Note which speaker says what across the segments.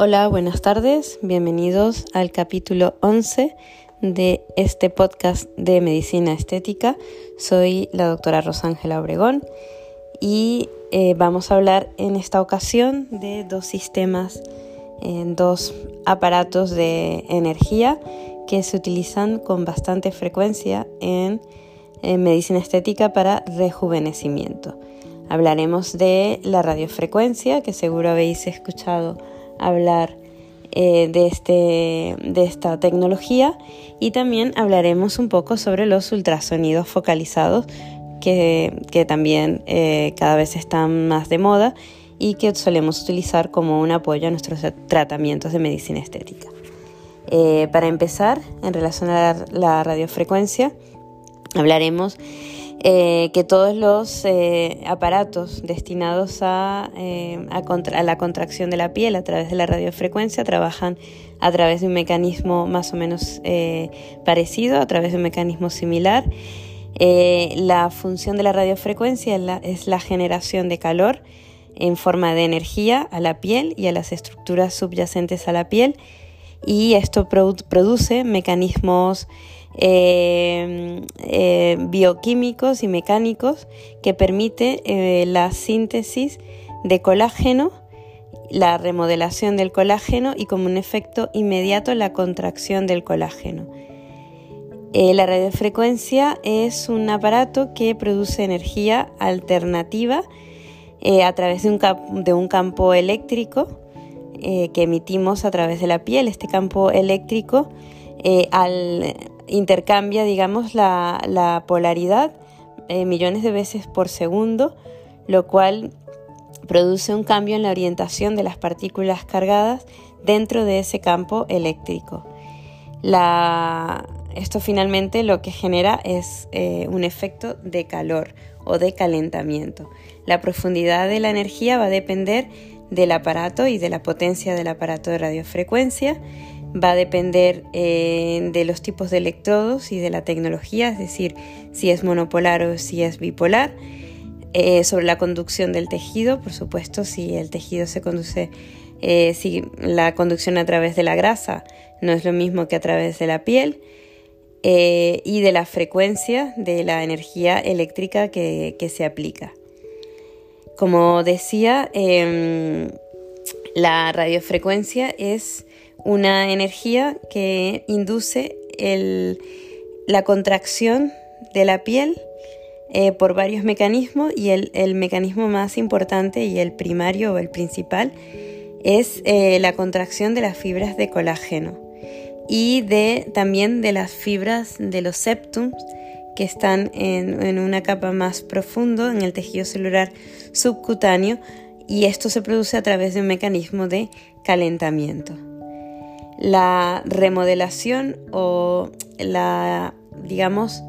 Speaker 1: Hola, buenas tardes, bienvenidos al capítulo 11 de este podcast de medicina estética. Soy la doctora Rosángela Obregón y eh, vamos a hablar en esta ocasión de dos sistemas, en dos aparatos de energía que se utilizan con bastante frecuencia en, en medicina estética para rejuvenecimiento. Hablaremos de la radiofrecuencia, que seguro habéis escuchado hablar eh, de, este, de esta tecnología y también hablaremos un poco sobre los ultrasonidos focalizados que, que también eh, cada vez están más de moda y que solemos utilizar como un apoyo a nuestros tratamientos de medicina estética. Eh, para empezar, en relación a la radiofrecuencia, hablaremos eh, que todos los eh, aparatos destinados a, eh, a, la contracción de la piel a través de la radiofrecuencia trabajan a través de un mecanismo más o menos parecido, a través de un mecanismo similar. la función de la radiofrecuencia es la, generación de calor en forma de energía a la piel y a las estructuras subyacentes a la piel y esto produce mecanismos eh, eh, bioquímicos y mecánicos que permite eh, la síntesis de colágeno, la remodelación del colágeno y como un efecto inmediato la contracción del colágeno. la radiofrecuencia es un aparato que produce energía alternativa a través de un, de un campo eléctrico que emitimos a través de la piel. Este campo eléctrico al intercambia, digamos, la, polaridad eh, millones de veces por segundo, lo cual produce un cambio en la orientación de las partículas cargadas dentro de ese campo eléctrico. esto finalmente lo que genera es eh, un efecto de calor o de calentamiento. La profundidad de la energía va a depender del aparato y de la potencia del aparato de radiofrecuencia va a depender eh, de los tipos de electrodos y de la tecnología, es decir, si es monopolar o si es bipolar. Eh, sobre la conducción del tejido, por supuesto, si el tejido se conduce, eh, si la conducción a través de la grasa no es lo mismo que a través de la piel, y de la frecuencia de la energía eléctrica que, que se aplica. Como decía, em, la radiofrecuencia es una energía que induce la contracción de la piel eh, por varios mecanismos y el, mecanismo más importante y el primario o el principal es eh, la contracción de las fibras de colágeno y de, también de las fibras de los septums que están en, en una capa más profundo en el tejido celular subcutáneo y esto se produce a través de un mecanismo de calentamiento la remodelación o la, digamos,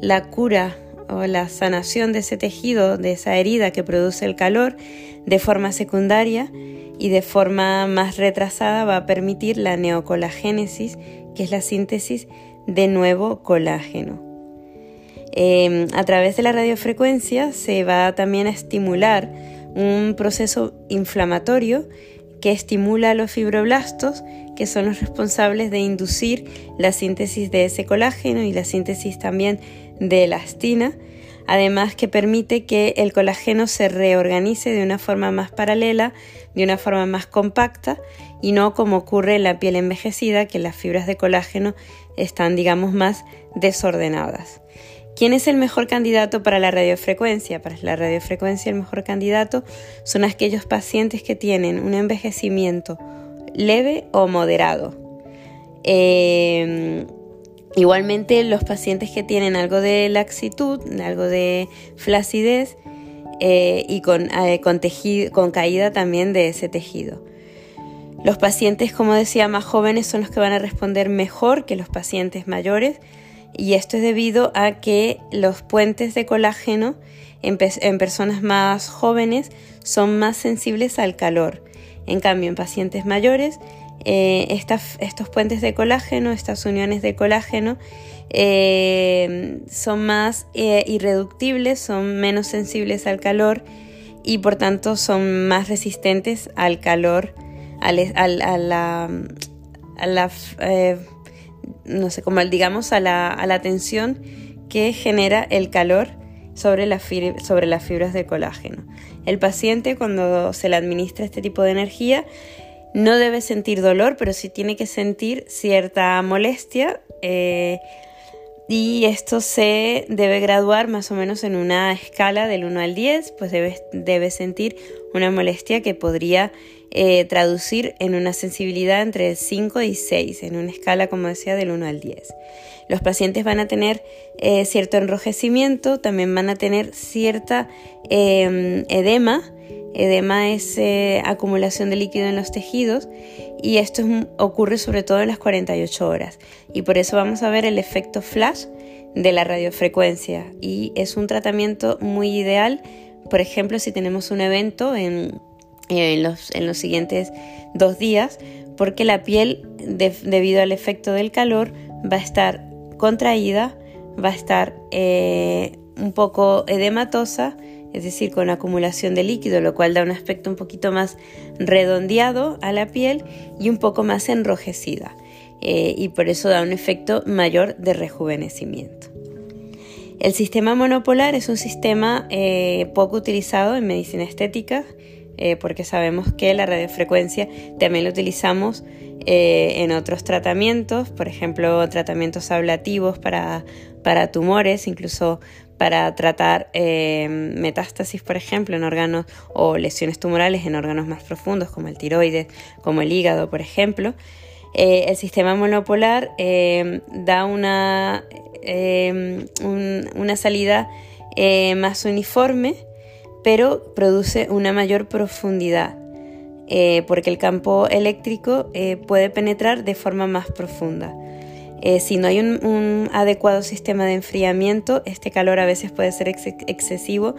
Speaker 1: la cura o la sanación de ese tejido, de esa herida que produce el calor, de forma secundaria y de forma más retrasada va a permitir la neocolagénesis, que es la síntesis de nuevo colágeno. Em, a través de la radiofrecuencia se va también a estimular un proceso inflamatorio que estimula a los fibroblastos, que son los responsables de inducir la síntesis de ese colágeno y la síntesis también de elastina, además que permite que el colágeno se reorganice de una forma más paralela, de una forma más compacta y no como ocurre en la piel envejecida, que las fibras de colágeno están, digamos, más desordenadas. ¿Quién es el mejor candidato para la radiofrecuencia? Para la radiofrecuencia el mejor candidato son aquellos pacientes que tienen un envejecimiento leve o moderado. Em, igualmente los pacientes que tienen algo de laxitud, algo de flacidez eh, y con, eh, con caída también de ese tejido. Los pacientes, como decía, más jóvenes son los que van a responder mejor que los pacientes mayores y esto es debido a que los puentes de colágeno en, personas más jóvenes son más sensibles al calor. En cambio, en pacientes mayores, eh, estos puentes de colágeno, estas uniones de colágeno, eh, son más eh, irreductibles, son menos sensibles al calor y por tanto son más resistentes al calor a la, a la eh, no sé, como digamos a la, a la tensión que genera el calor sobre, sobre las fibras de colágeno. El paciente cuando se le administra este tipo de energía no debe sentir dolor, pero sí tiene que sentir cierta molestia eh, y esto se debe graduar más o menos en una escala del 1 al 10, pues debe, debe sentir una molestia que podría eh, traducir en una sensibilidad entre 5 y 6, en una escala, como decía, del 1 al 10. Los pacientes van a tener eh, cierto enrojecimiento, también van a tener cierta em, edema. Edema es eh, acumulación de líquido en los tejidos y esto ocurre sobre todo en las 48 horas. Y por eso vamos a ver el efecto flash de la radiofrecuencia y es un tratamiento muy ideal, por ejemplo, si tenemos un evento en en los, en los siguientes dos días porque la piel debido al efecto del calor va a estar contraída, va a estar eh, un poco edematosa, es decir, con acumulación de líquido, lo cual da un aspecto un poquito más redondeado a la piel y un poco más enrojecida. Eh, y por eso da un efecto mayor de rejuvenecimiento. El sistema monopolar es un sistema eh, poco utilizado en medicina estética eh, porque sabemos que la radiofrecuencia también la utilizamos eh, en otros tratamientos, por ejemplo, tratamientos ablativos para, tumores, incluso para tratar eh, metástasis, por ejemplo, en órganos o lesiones tumorales en órganos más profundos, como el tiroides, como el hígado, por ejemplo. el sistema monopolar da una, una salida más uniforme pero produce una mayor profundidad, eh, porque el campo eléctrico eh, puede penetrar de forma más profunda. Eh, si no hay un, adecuado sistema de enfriamiento, este calor a veces puede ser excesivo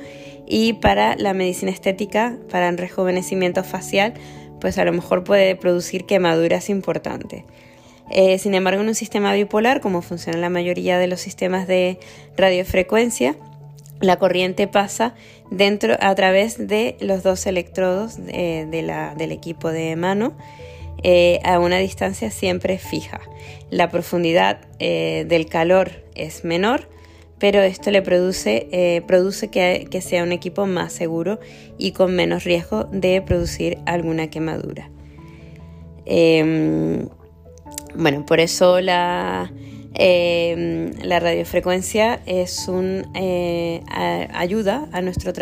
Speaker 1: y para la medicina estética, para el rejuvenecimiento facial, pues a lo mejor puede producir quemaduras importantes. sin embargo, en un sistema bipolar, como funciona la mayoría de los sistemas de radiofrecuencia, la corriente pasa dentro a través de los dos electrodos del equipo de mano eh, a una distancia siempre fija. La profundidad eh, del calor es menor, pero esto le produce, eh, produce que, que, sea un equipo más seguro y con menos riesgo de producir alguna quemadura. Em, bueno, por eso la, Em, la radiofrecuencia es un, eh, ayuda a, nuestro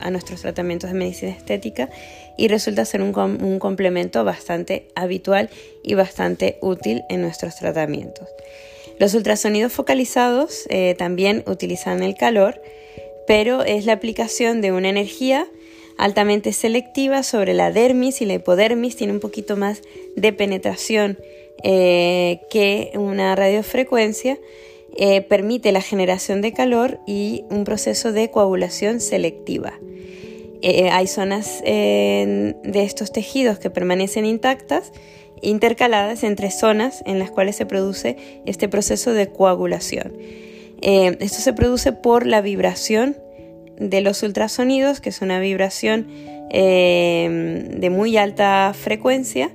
Speaker 1: a, nuestros tratamientos de medicina estética y resulta ser un, un, complemento bastante habitual y bastante útil en nuestros tratamientos. Los ultrasonidos focalizados eh, también utilizan el calor, pero es la aplicación de una energía altamente selectiva sobre la dermis y la hipodermis, tiene un poquito más de penetración eh, que una radiofrecuencia eh, permite la generación de calor y un proceso de coagulación selectiva. Eh, hay zonas de estos tejidos que permanecen intactas, intercaladas entre zonas en las cuales se produce este proceso de coagulación. esto se produce por la vibración de los ultrasonidos, que es una vibración de muy alta frecuencia,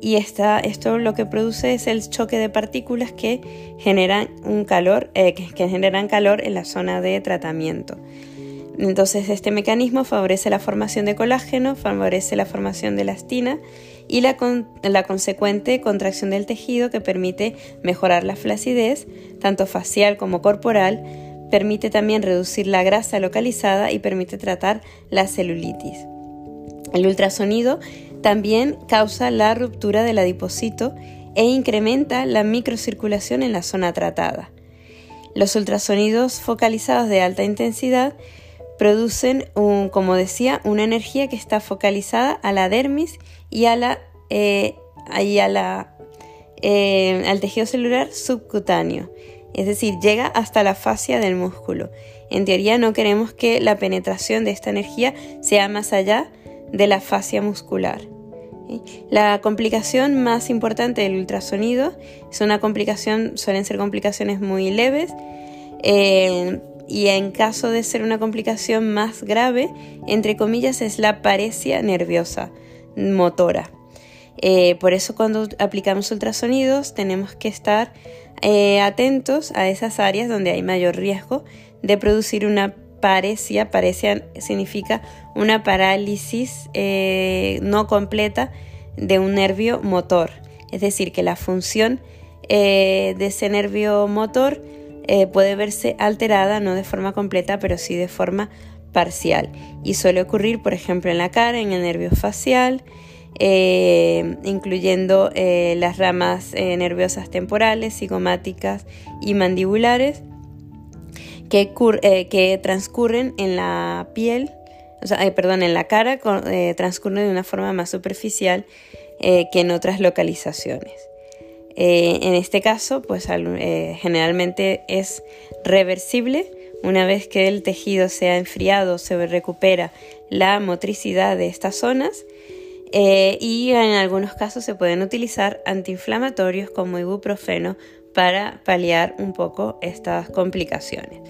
Speaker 1: y esto lo que produce es el choque de partículas que generan un calor, eh, que, generan calor en la zona de tratamiento. Entonces este mecanismo favorece la formación de colágeno, favorece la formación de elastina y la, la consecuente contracción del tejido que permite mejorar la flacidez, tanto facial como corporal, permite también reducir la grasa localizada y permite tratar la celulitis. El ultrasonido también causa la ruptura del adipocito e incrementa la microcirculación en la zona tratada. Los ultrasonidos focalizados de alta intensidad producen, como decía, una energía que está focalizada a la dermis y, a la, eh, eh, al tejido celular subcutáneo, es decir, llega hasta la fascia del músculo. En teoría no queremos que la penetración de esta energía sea más allá de la fascia muscular. La complicación más importante del ultrasonido es una complicación, suelen ser complicaciones muy leves eh, y en caso de ser una complicación más grave, entre comillas, es la paresia nerviosa motora. Eh, por eso cuando aplicamos ultrasonidos tenemos que estar eh, atentos a esas áreas donde hay mayor riesgo de producir una paresia. Paresia significa una parálisis eh, no completa de un nervio motor. Es decir, que la función de ese nervio motor puede verse alterada, no de forma completa, pero sí de forma parcial. Y suele ocurrir, por ejemplo, en la cara, en el nervio facial, eh, incluyendo eh, las ramas eh, nerviosas temporales, cigomáticas y mandibulares, que, que transcurren en la piel, o sea, perdón, en la cara, transcurren de una forma más superficial que en otras localizaciones. en este caso, pues generalmente es reversible. Una vez que el tejido se ha enfriado, se recupera la motricidad de estas zonas eh, y en algunos casos se pueden utilizar antiinflamatorios como ibuprofeno para paliar un poco estas complicaciones.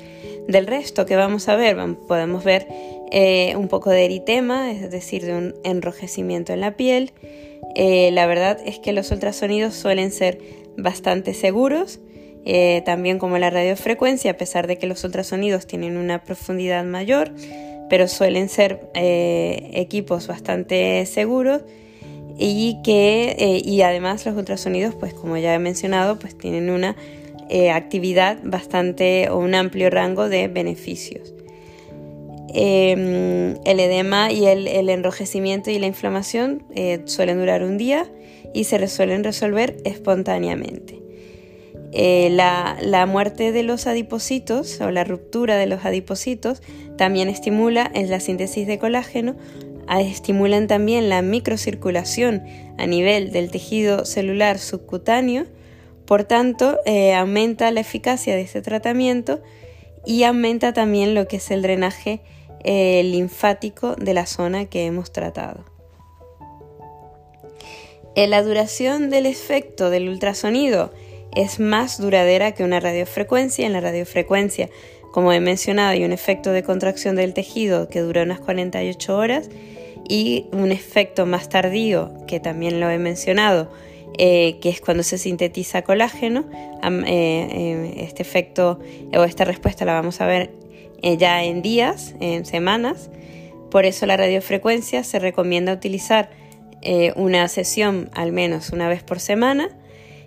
Speaker 1: Del resto que vamos a ver, podemos ver eh, un poco de eritema, es decir, de un enrojecimiento en la piel. Eh, la verdad es que los ultrasonidos suelen ser bastante seguros, también como la radiofrecuencia, a pesar de que los ultrasonidos tienen una profundidad mayor pero suelen ser eh, equipos bastante seguros y que eh, y además los ultrasonidos pues como ya he mencionado pues tienen una eh, actividad bastante o un amplio rango de beneficios. Em, el edema y el, enrojecimiento y la inflamación suelen durar un día y se suelen resolver espontáneamente. La, la, muerte de los adipocitos o la ruptura de los adipocitos también estimula la síntesis de colágeno, estimulan también la microcirculación a nivel del tejido celular subcutáneo, por tanto eh, aumenta la eficacia de este tratamiento y aumenta también lo que es el drenaje eh, linfático de la zona que hemos tratado. En la duración del efecto del ultrasonido es más duradera que una radiofrecuencia. En la radiofrecuencia como he mencionado, hay un efecto de contracción del tejido que dura unas 48 horas y un efecto más tardío, que también lo he mencionado, eh, que es cuando se sintetiza colágeno. Eh, eh, este efecto o esta respuesta la vamos a ver ya en días, en semanas. Por eso la radiofrecuencia se recomienda utilizar una sesión al menos una vez por semana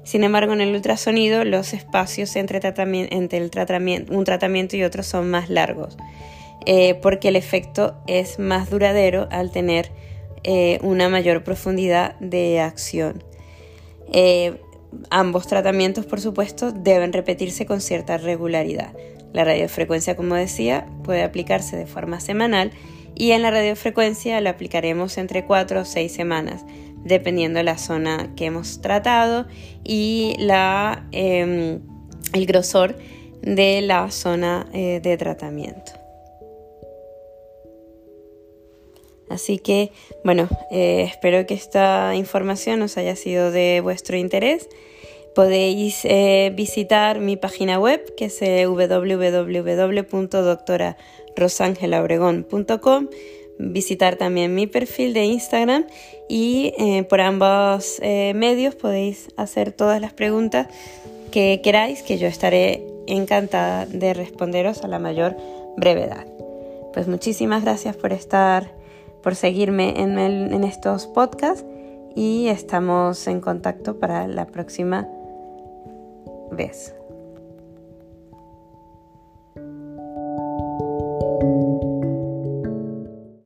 Speaker 1: sin embargo, en el ultrasonido los espacios entre, el tratamiento, un tratamiento y otro son más largos, eh, porque el efecto es más duradero al tener eh, una mayor profundidad de acción. Eh, ambos tratamientos, por supuesto, deben repetirse con cierta regularidad. La radiofrecuencia, como decía, puede aplicarse de forma semanal y en la radiofrecuencia la aplicaremos entre 4 o 6 semanas dependiendo de la zona que hemos tratado y la, em, el grosor de la zona eh, de tratamiento. Así que, bueno, eh, espero que esta información os haya sido de vuestro interés. Podéis eh, visitar mi página web que es www.doctorarosangelaobregón.com visitar también mi perfil de Instagram y eh, por ambos eh, medios podéis hacer todas las preguntas que queráis, que yo estaré encantada de responderos a la mayor brevedad. Pues muchísimas gracias por estar, por seguirme en, en estos podcasts y estamos en contacto para la próxima vez.